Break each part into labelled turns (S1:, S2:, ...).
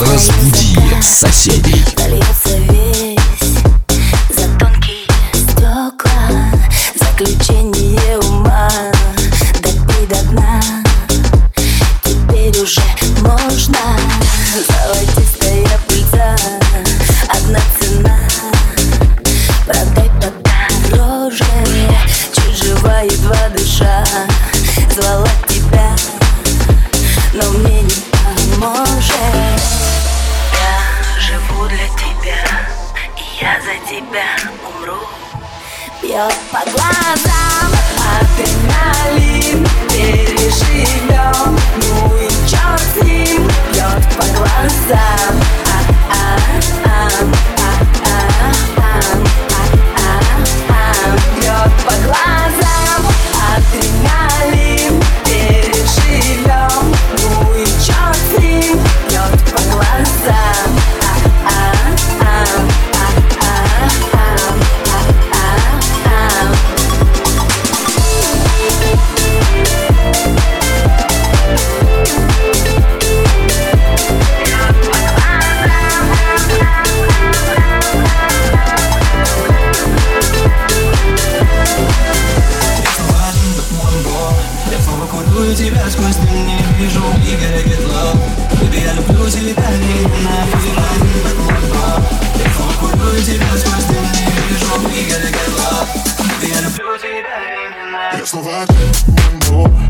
S1: Разбуди соседей.
S2: Весь за тонкие стекла Заключение Я
S3: провокую тебя сквозь дым, не вижу Игоря Гетлов Baby, я люблю тебя, не ненавижу Я провокую тебя сквозь дым, не вижу Игоря Гетлов Baby, я люблю тебя, не ненавижу.
S4: Я Я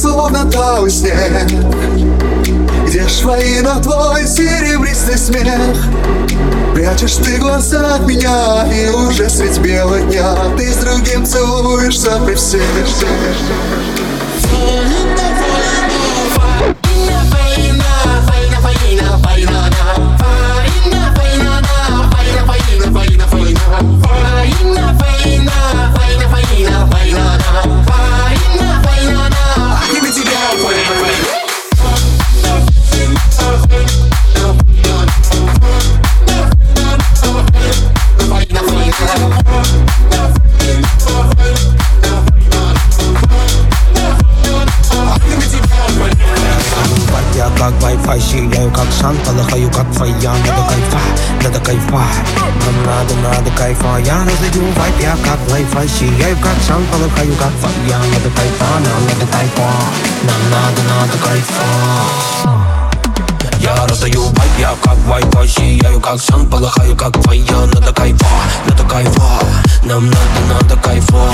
S5: Словно талый снег. Где ж твои на твой серебристый смех? Прячешь ты глаза от меня И уже средь бела дня. Ты с другим целуешься при всех.
S6: Кайфа надо кайфа Нам надо, надо кайфа Я раздаю вайп, я как лайфа Сияю как сан, полыхаю как фая Надо кайфа, нам надо кайфа Нам надо, надо кайфа я раздаю вайп, я как вайпа Сияю как сан, полыхаю как фая Надо кайфа, надо кайфа Нам надо, надо кайфа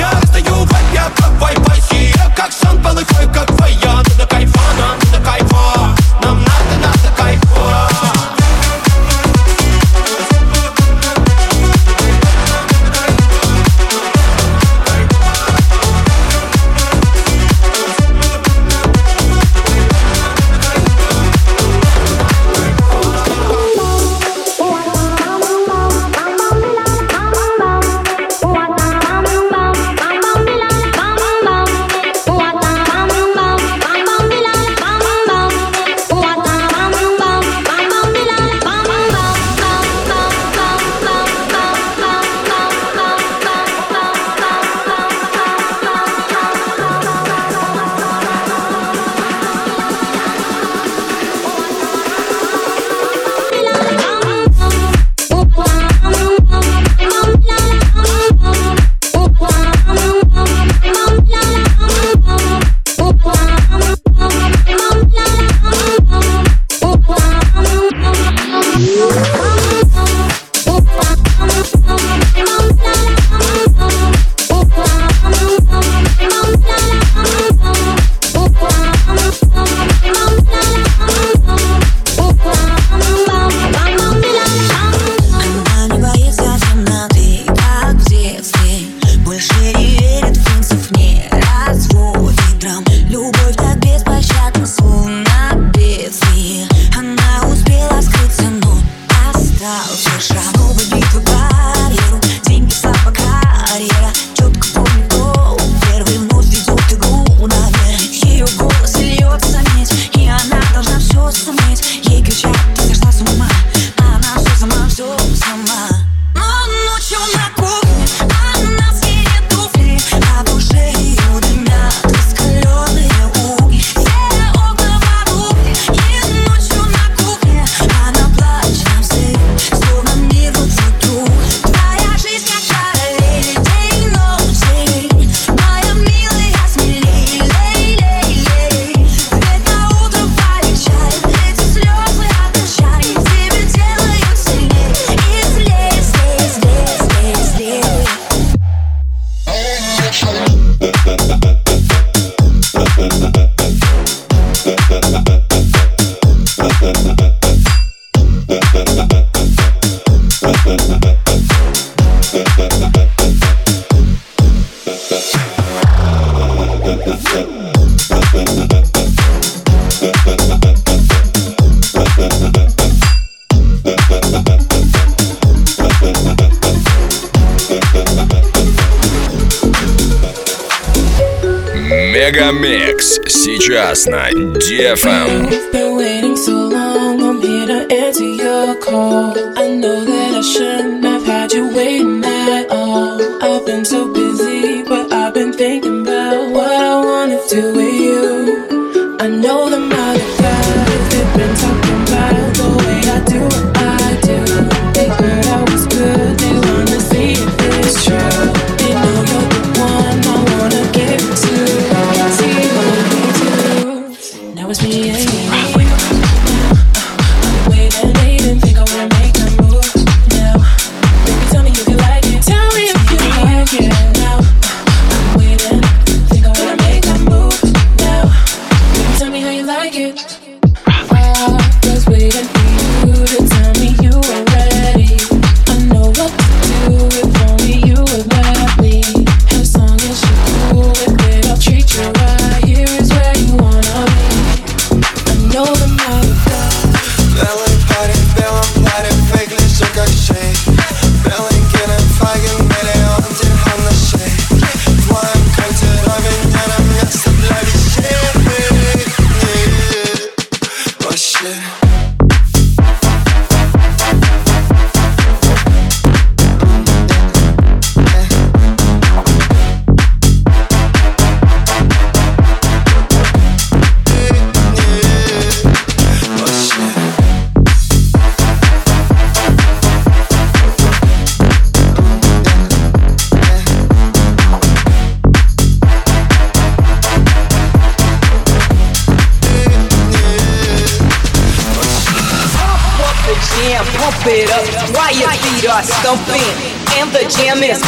S7: your call. I know that I shouldn't have had you waiting at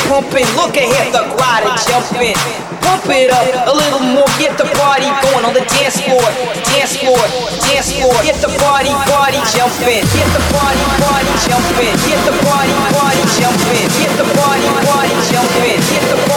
S8: pumping. Look ahead, the is jumping. Pump it up a little more, get the party going on the dance floor, dance floor, dance floor. Get the party, party jumping. Get the party, party jumping. Get the party, party jumping. Get the party, party jumping. Get the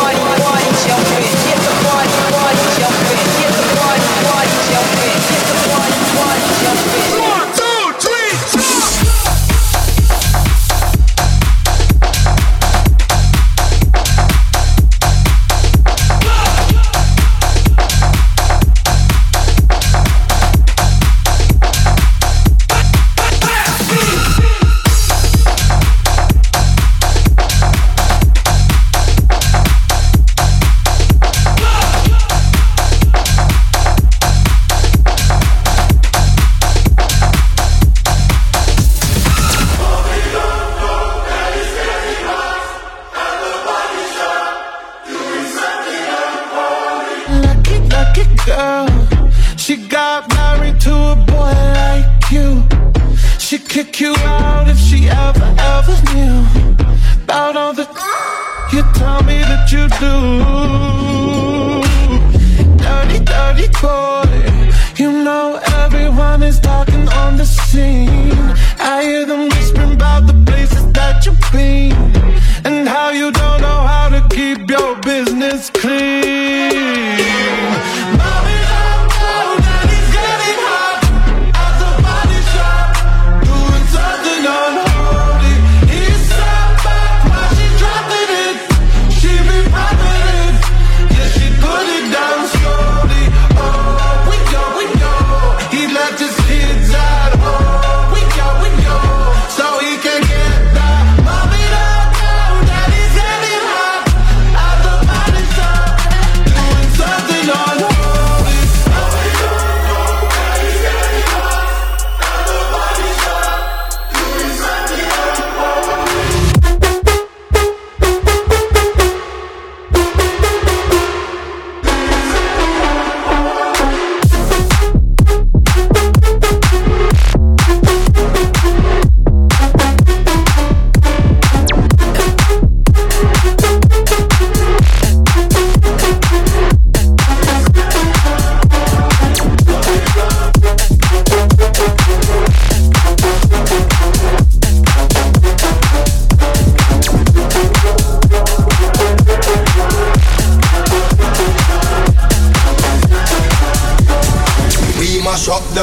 S9: is talking on the scene. I hear them whispering about the places that you've been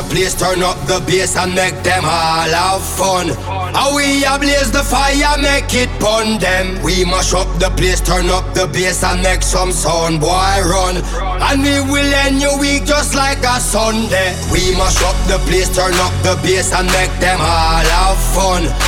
S9: the
S10: place, turn up the bass and make them all have fun. How we ablaze the fire, make it pun them. We mash up the place, turn up the bass and make some sound, boy run. And we will end your week just like a Sunday. We mash up the place, turn up the bass and make them all have fun.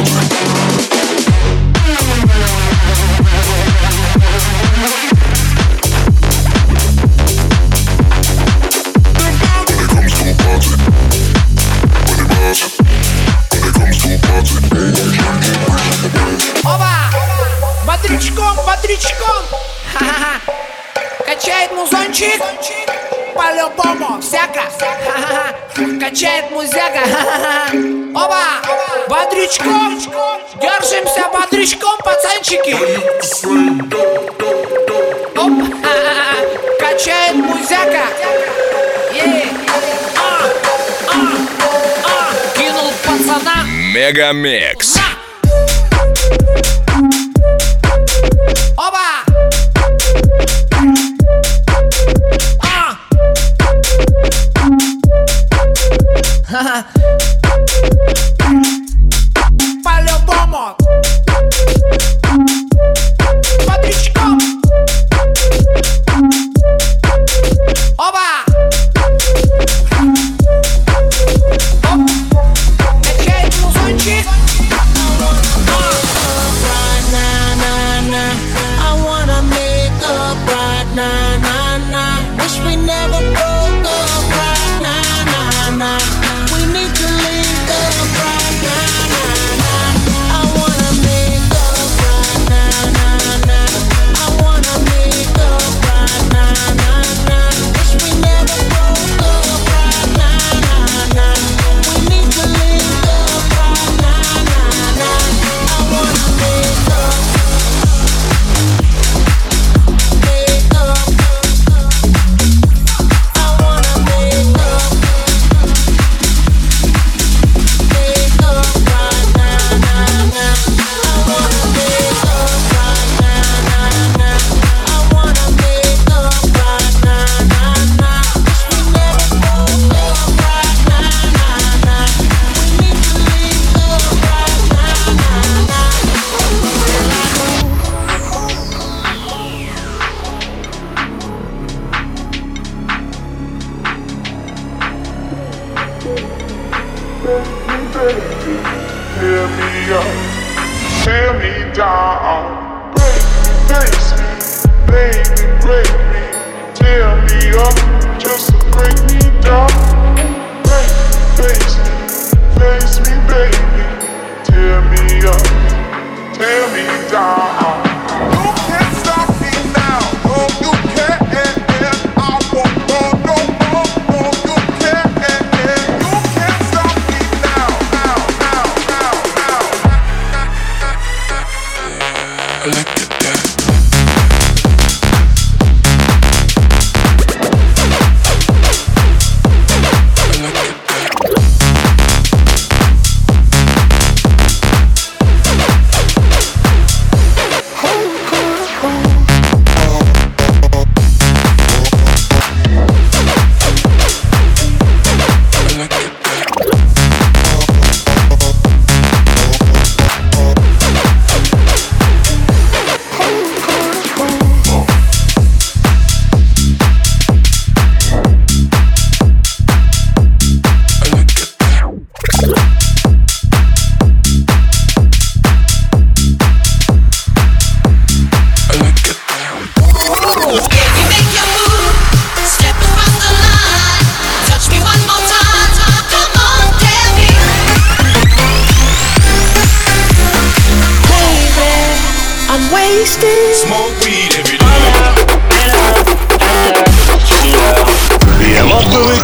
S11: Bye. Качает музяка Оба! Бодрючком! Держимся бодрючком, пацанчики! Оп! Качает музяка! А, а, а. Кинул пацана!
S1: Мегамикс!
S4: break me, tear me up.